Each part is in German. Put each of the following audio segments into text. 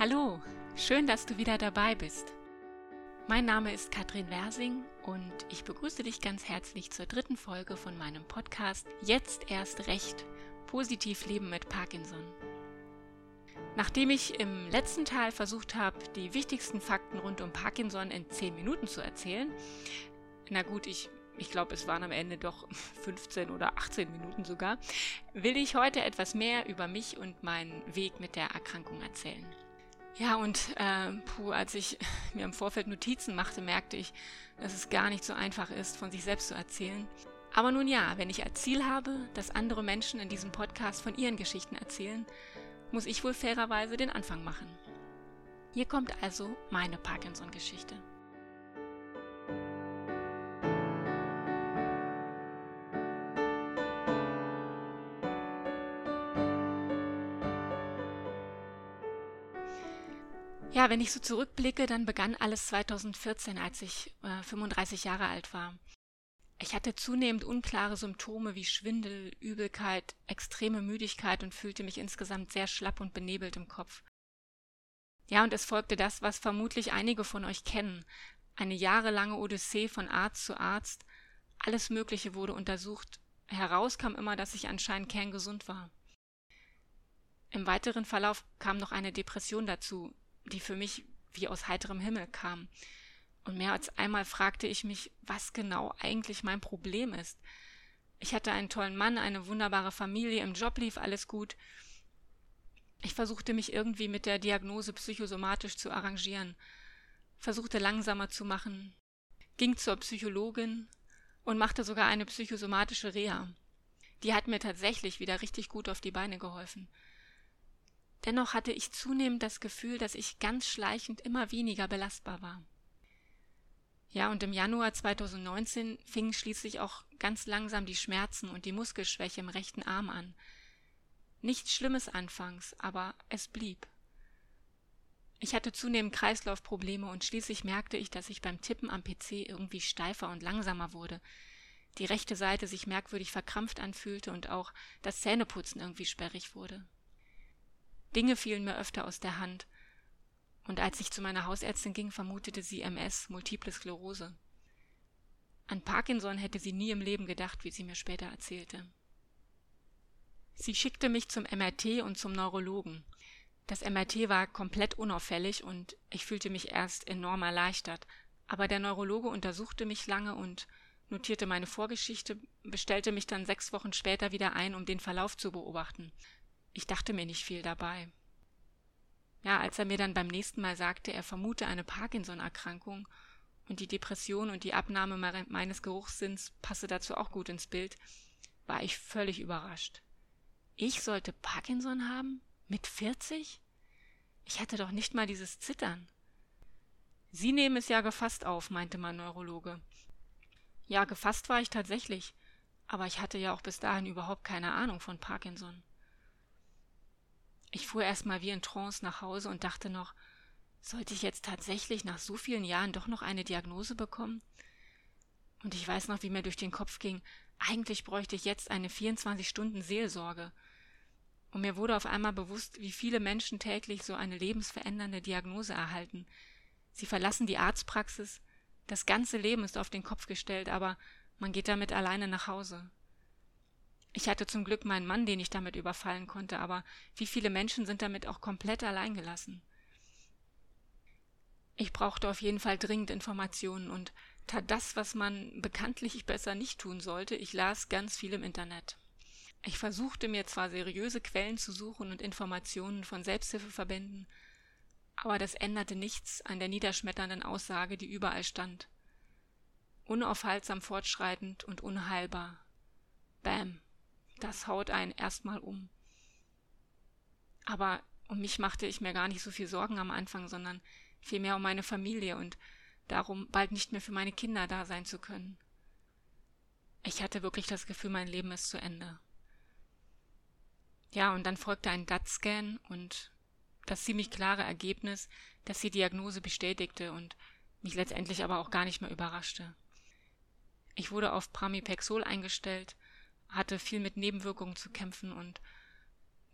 Hallo, schön, dass du wieder dabei bist. Mein Name ist Katrin Wersing und ich begrüße dich ganz herzlich zur dritten Folge von meinem Podcast Jetzt erst recht, positiv leben mit Parkinson. Nachdem ich im letzten Teil versucht habe, die wichtigsten Fakten rund um Parkinson in 10 Minuten zu erzählen, na gut, ich, ich glaube, es waren am Ende doch 15 oder 18 Minuten sogar, will ich heute etwas mehr über mich und meinen Weg mit der Erkrankung erzählen. Ja, und äh, puh, als ich mir im Vorfeld Notizen machte, merkte ich, dass es gar nicht so einfach ist, von sich selbst zu erzählen. Aber nun ja, wenn ich als Ziel habe, dass andere Menschen in diesem Podcast von ihren Geschichten erzählen, muss ich wohl fairerweise den Anfang machen. Hier kommt also meine Parkinson-Geschichte. Ja, wenn ich so zurückblicke, dann begann alles 2014, als ich äh, 35 Jahre alt war. Ich hatte zunehmend unklare Symptome wie Schwindel, Übelkeit, extreme Müdigkeit und fühlte mich insgesamt sehr schlapp und benebelt im Kopf. Ja, und es folgte das, was vermutlich einige von euch kennen. Eine jahrelange Odyssee von Arzt zu Arzt. Alles Mögliche wurde untersucht. Heraus kam immer, dass ich anscheinend kerngesund war. Im weiteren Verlauf kam noch eine Depression dazu, die für mich wie aus heiterem Himmel kam. Und mehr als einmal fragte ich mich, was genau eigentlich mein Problem ist. Ich hatte einen tollen Mann, eine wunderbare Familie, im Job lief alles gut. Ich versuchte mich irgendwie mit der Diagnose psychosomatisch zu arrangieren, versuchte langsamer zu machen, ging zur Psychologin und machte sogar eine psychosomatische Reha. Die hat mir tatsächlich wieder richtig gut auf die Beine geholfen. Dennoch hatte ich zunehmend das Gefühl, dass ich ganz schleichend immer weniger belastbar war. Ja, und im Januar 2019 fingen schließlich auch ganz langsam die Schmerzen und die Muskelschwäche im rechten Arm an. Nichts Schlimmes anfangs, aber es blieb. Ich hatte zunehmend Kreislaufprobleme und schließlich merkte ich, dass ich beim Tippen am PC irgendwie steifer und langsamer wurde, die rechte Seite sich merkwürdig verkrampft anfühlte und auch das Zähneputzen irgendwie sperrig wurde. Dinge fielen mir öfter aus der Hand. Und als ich zu meiner Hausärztin ging, vermutete sie MS, Multiple Sklerose. An Parkinson hätte sie nie im Leben gedacht, wie sie mir später erzählte. Sie schickte mich zum MRT und zum Neurologen. Das MRT war komplett unauffällig und ich fühlte mich erst enorm erleichtert, aber der Neurologe untersuchte mich lange und notierte meine Vorgeschichte, bestellte mich dann sechs Wochen später wieder ein, um den Verlauf zu beobachten. Ich dachte mir nicht viel dabei. Ja, als er mir dann beim nächsten Mal sagte, er vermute eine Parkinson-Erkrankung und die Depression und die Abnahme meines Geruchssinns passe dazu auch gut ins Bild, war ich völlig überrascht. Ich sollte Parkinson haben? Mit 40? Ich hatte doch nicht mal dieses Zittern. Sie nehmen es ja gefasst auf, meinte mein Neurologe. Ja, gefasst war ich tatsächlich, aber ich hatte ja auch bis dahin überhaupt keine Ahnung von Parkinson. Ich fuhr erstmal wie in Trance nach Hause und dachte noch, sollte ich jetzt tatsächlich nach so vielen Jahren doch noch eine Diagnose bekommen? Und ich weiß noch, wie mir durch den Kopf ging, eigentlich bräuchte ich jetzt eine 24 Stunden Seelsorge. Und mir wurde auf einmal bewusst, wie viele Menschen täglich so eine lebensverändernde Diagnose erhalten. Sie verlassen die Arztpraxis, das ganze Leben ist auf den Kopf gestellt, aber man geht damit alleine nach Hause. Ich hatte zum Glück meinen Mann, den ich damit überfallen konnte, aber wie viele Menschen sind damit auch komplett allein gelassen? Ich brauchte auf jeden Fall dringend Informationen und tat das, was man bekanntlich besser nicht tun sollte. Ich las ganz viel im Internet. Ich versuchte mir zwar seriöse Quellen zu suchen und Informationen von Selbsthilfeverbänden, aber das änderte nichts an der niederschmetternden Aussage, die überall stand. Unaufhaltsam fortschreitend und unheilbar. Bam das haut einen erstmal um. Aber um mich machte ich mir gar nicht so viel Sorgen am Anfang, sondern vielmehr um meine Familie und darum, bald nicht mehr für meine Kinder da sein zu können. Ich hatte wirklich das Gefühl, mein Leben ist zu Ende. Ja, und dann folgte ein DAT-Scan und das ziemlich klare Ergebnis, das die Diagnose bestätigte und mich letztendlich aber auch gar nicht mehr überraschte. Ich wurde auf Pramipexol eingestellt hatte viel mit Nebenwirkungen zu kämpfen und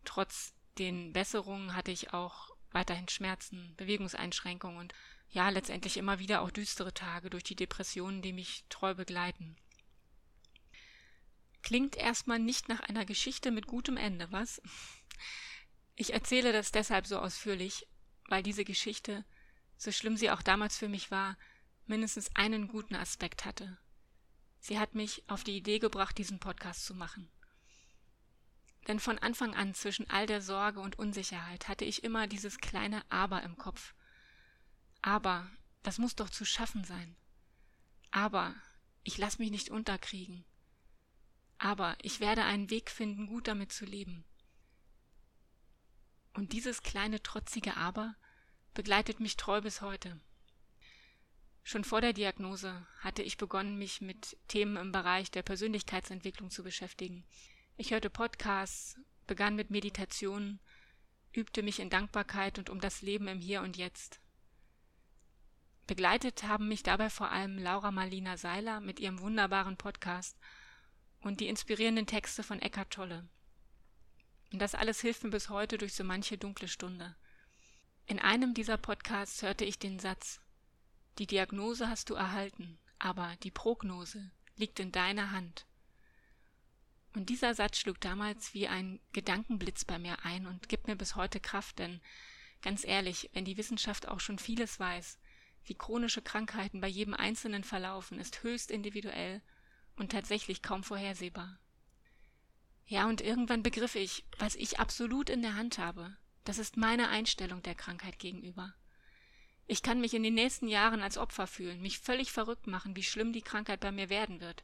trotz den Besserungen hatte ich auch weiterhin Schmerzen, Bewegungseinschränkungen und ja, letztendlich immer wieder auch düstere Tage durch die Depressionen, die mich treu begleiten. Klingt erstmal nicht nach einer Geschichte mit gutem Ende, was? Ich erzähle das deshalb so ausführlich, weil diese Geschichte, so schlimm sie auch damals für mich war, mindestens einen guten Aspekt hatte. Sie hat mich auf die Idee gebracht, diesen Podcast zu machen. Denn von Anfang an zwischen all der Sorge und Unsicherheit hatte ich immer dieses kleine Aber im Kopf. Aber, das muss doch zu schaffen sein. Aber, ich lass mich nicht unterkriegen. Aber, ich werde einen Weg finden, gut damit zu leben. Und dieses kleine trotzige Aber begleitet mich treu bis heute. Schon vor der Diagnose hatte ich begonnen, mich mit Themen im Bereich der Persönlichkeitsentwicklung zu beschäftigen. Ich hörte Podcasts, begann mit Meditationen, übte mich in Dankbarkeit und um das Leben im Hier und Jetzt. Begleitet haben mich dabei vor allem Laura Marlina Seiler mit ihrem wunderbaren Podcast und die inspirierenden Texte von Eckhart Tolle. Und das alles hilft mir bis heute durch so manche dunkle Stunde. In einem dieser Podcasts hörte ich den Satz Die Diagnose hast du erhalten, aber die Prognose liegt in deiner Hand. Und dieser Satz schlug damals wie ein Gedankenblitz bei mir ein und gibt mir bis heute Kraft, denn ganz ehrlich, wenn die Wissenschaft auch schon vieles weiß, wie chronische Krankheiten bei jedem Einzelnen verlaufen, ist höchst individuell und tatsächlich kaum vorhersehbar. Ja, und irgendwann begriff ich, was ich absolut in der Hand habe. Das ist meine Einstellung der Krankheit gegenüber. Ich kann mich in den nächsten Jahren als Opfer fühlen, mich völlig verrückt machen, wie schlimm die Krankheit bei mir werden wird.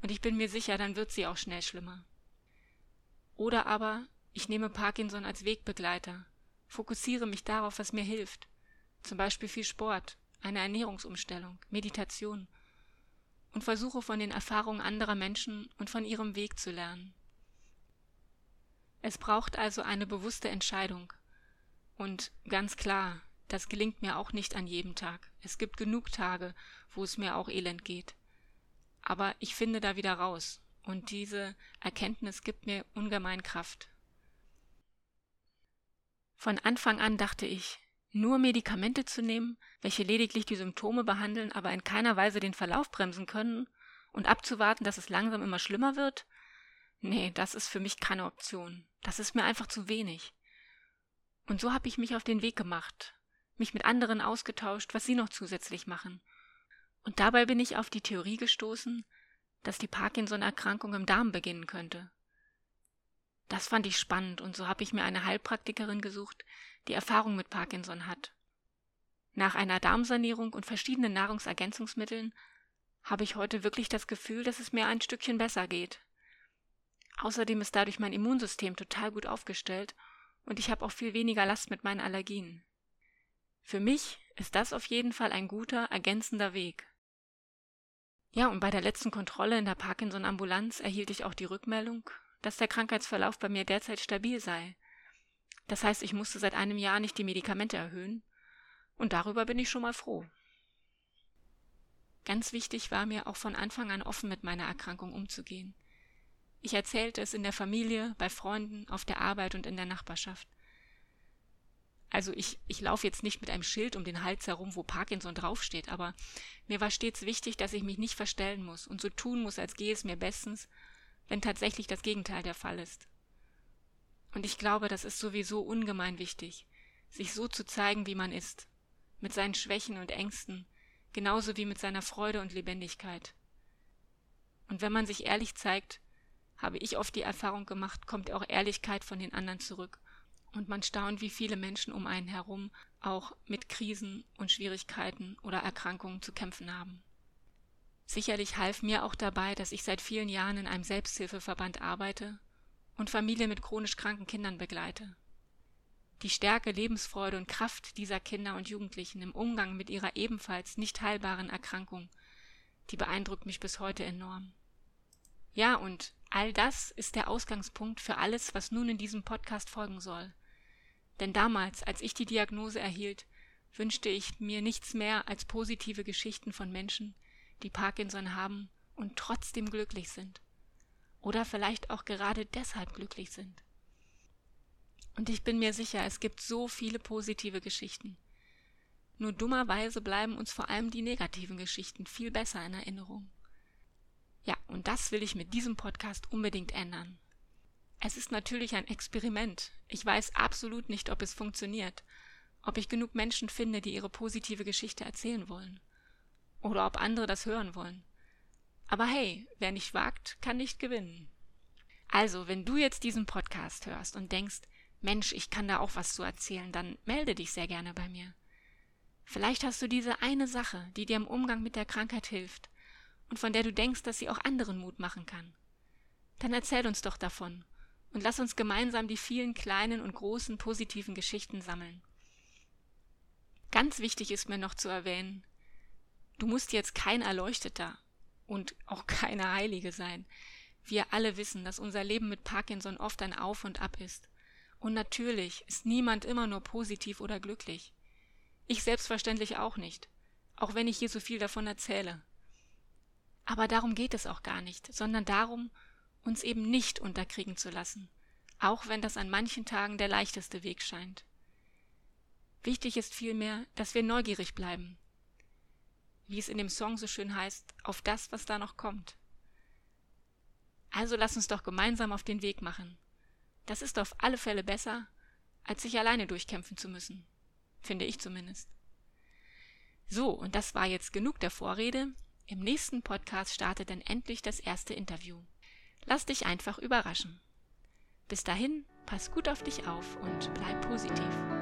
Und ich bin mir sicher, dann wird sie auch schnell schlimmer. Oder aber ich nehme Parkinson als Wegbegleiter, fokussiere mich darauf, was mir hilft. Zum Beispiel viel Sport, eine Ernährungsumstellung, Meditation und versuche von den Erfahrungen anderer Menschen und von ihrem Weg zu lernen. Es braucht also eine bewusste Entscheidung. Und ganz klar, das gelingt mir auch nicht an jedem Tag. Es gibt genug Tage, wo es mir auch elend geht. Aber ich finde da wieder raus. Und diese Erkenntnis gibt mir ungemein Kraft. Von Anfang an dachte ich, nur Medikamente zu nehmen, welche lediglich die Symptome behandeln, aber in keiner Weise den Verlauf bremsen können, und abzuwarten, dass es langsam immer schlimmer wird, Nee, das ist für mich keine Option. Das ist mir einfach zu wenig. Und so habe ich mich auf den Weg gemacht, mich mit anderen ausgetauscht, was sie noch zusätzlich machen. Und dabei bin ich auf die Theorie gestoßen, dass die Parkinson-Erkrankung im Darm beginnen könnte. Das fand ich spannend und so habe ich mir eine Heilpraktikerin gesucht, die Erfahrung mit Parkinson hat. Nach einer Darmsanierung und verschiedenen Nahrungsergänzungsmitteln habe ich heute wirklich das Gefühl, dass es mir ein Stückchen besser geht. Außerdem ist dadurch mein Immunsystem total gut aufgestellt und ich habe auch viel weniger Last mit meinen Allergien. Für mich ist das auf jeden Fall ein guter, ergänzender Weg. Ja, und bei der letzten Kontrolle in der Parkinson-Ambulanz erhielt ich auch die Rückmeldung, dass der Krankheitsverlauf bei mir derzeit stabil sei. Das heißt, ich musste seit einem Jahr nicht die Medikamente erhöhen, und darüber bin ich schon mal froh. Ganz wichtig war mir auch von Anfang an offen mit meiner Erkrankung umzugehen. Ich erzählte es in der Familie, bei Freunden, auf der Arbeit und in der Nachbarschaft. Also ich, ich laufe jetzt nicht mit einem Schild um den Hals herum, wo Parkinson draufsteht, aber mir war stets wichtig, dass ich mich nicht verstellen muss und so tun muss, als gehe es mir bestens, wenn tatsächlich das Gegenteil der Fall ist. Und ich glaube, das ist sowieso ungemein wichtig, sich so zu zeigen, wie man ist, mit seinen Schwächen und Ängsten, genauso wie mit seiner Freude und Lebendigkeit. Und wenn man sich ehrlich zeigt, habe ich oft die Erfahrung gemacht, kommt auch Ehrlichkeit von den anderen zurück. Und man staunt, wie viele Menschen um einen herum auch mit Krisen und Schwierigkeiten oder Erkrankungen zu kämpfen haben. Sicherlich half mir auch dabei, dass ich seit vielen Jahren in einem Selbsthilfeverband arbeite und Familien mit chronisch kranken Kindern begleite. Die Stärke, Lebensfreude und Kraft dieser Kinder und Jugendlichen im Umgang mit ihrer ebenfalls nicht heilbaren Erkrankung, die beeindruckt mich bis heute enorm. Ja, und all das ist der Ausgangspunkt für alles, was nun in diesem Podcast folgen soll. Denn damals, als ich die Diagnose erhielt, wünschte ich mir nichts mehr als positive Geschichten von Menschen, die Parkinson haben und trotzdem glücklich sind. Oder vielleicht auch gerade deshalb glücklich sind. Und ich bin mir sicher, es gibt so viele positive Geschichten. Nur dummerweise bleiben uns vor allem die negativen Geschichten viel besser in Erinnerung. Ja, und das will ich mit diesem Podcast unbedingt ändern. Es ist natürlich ein Experiment. Ich weiß absolut nicht, ob es funktioniert, ob ich genug Menschen finde, die ihre positive Geschichte erzählen wollen. Oder ob andere das hören wollen. Aber hey, wer nicht wagt, kann nicht gewinnen. Also, wenn du jetzt diesen Podcast hörst und denkst, Mensch, ich kann da auch was zu erzählen, dann melde dich sehr gerne bei mir. Vielleicht hast du diese eine Sache, die dir im Umgang mit der Krankheit hilft und von der du denkst, dass sie auch anderen Mut machen kann. Dann erzähl uns doch davon und lass uns gemeinsam die vielen kleinen und großen positiven Geschichten sammeln. Ganz wichtig ist mir noch zu erwähnen, du musst jetzt kein Erleuchteter und auch keine Heilige sein. Wir alle wissen, dass unser Leben mit Parkinson oft ein Auf und Ab ist. Und natürlich ist niemand immer nur positiv oder glücklich. Ich selbstverständlich auch nicht, auch wenn ich hier so viel davon erzähle. Aber darum geht es auch gar nicht, sondern darum, uns eben nicht unterkriegen zu lassen, auch wenn das an manchen Tagen der leichteste Weg scheint. Wichtig ist vielmehr, dass wir neugierig bleiben, wie es in dem Song so schön heißt, auf das, was da noch kommt. Also lass uns doch gemeinsam auf den Weg machen. Das ist auf alle Fälle besser, als sich alleine durchkämpfen zu müssen. Finde ich zumindest. So, und das war jetzt genug der Vorrede. Im nächsten Podcast startet dann endlich das erste Interview. Lass dich einfach überraschen. Bis dahin, pass gut auf dich auf und bleib positiv.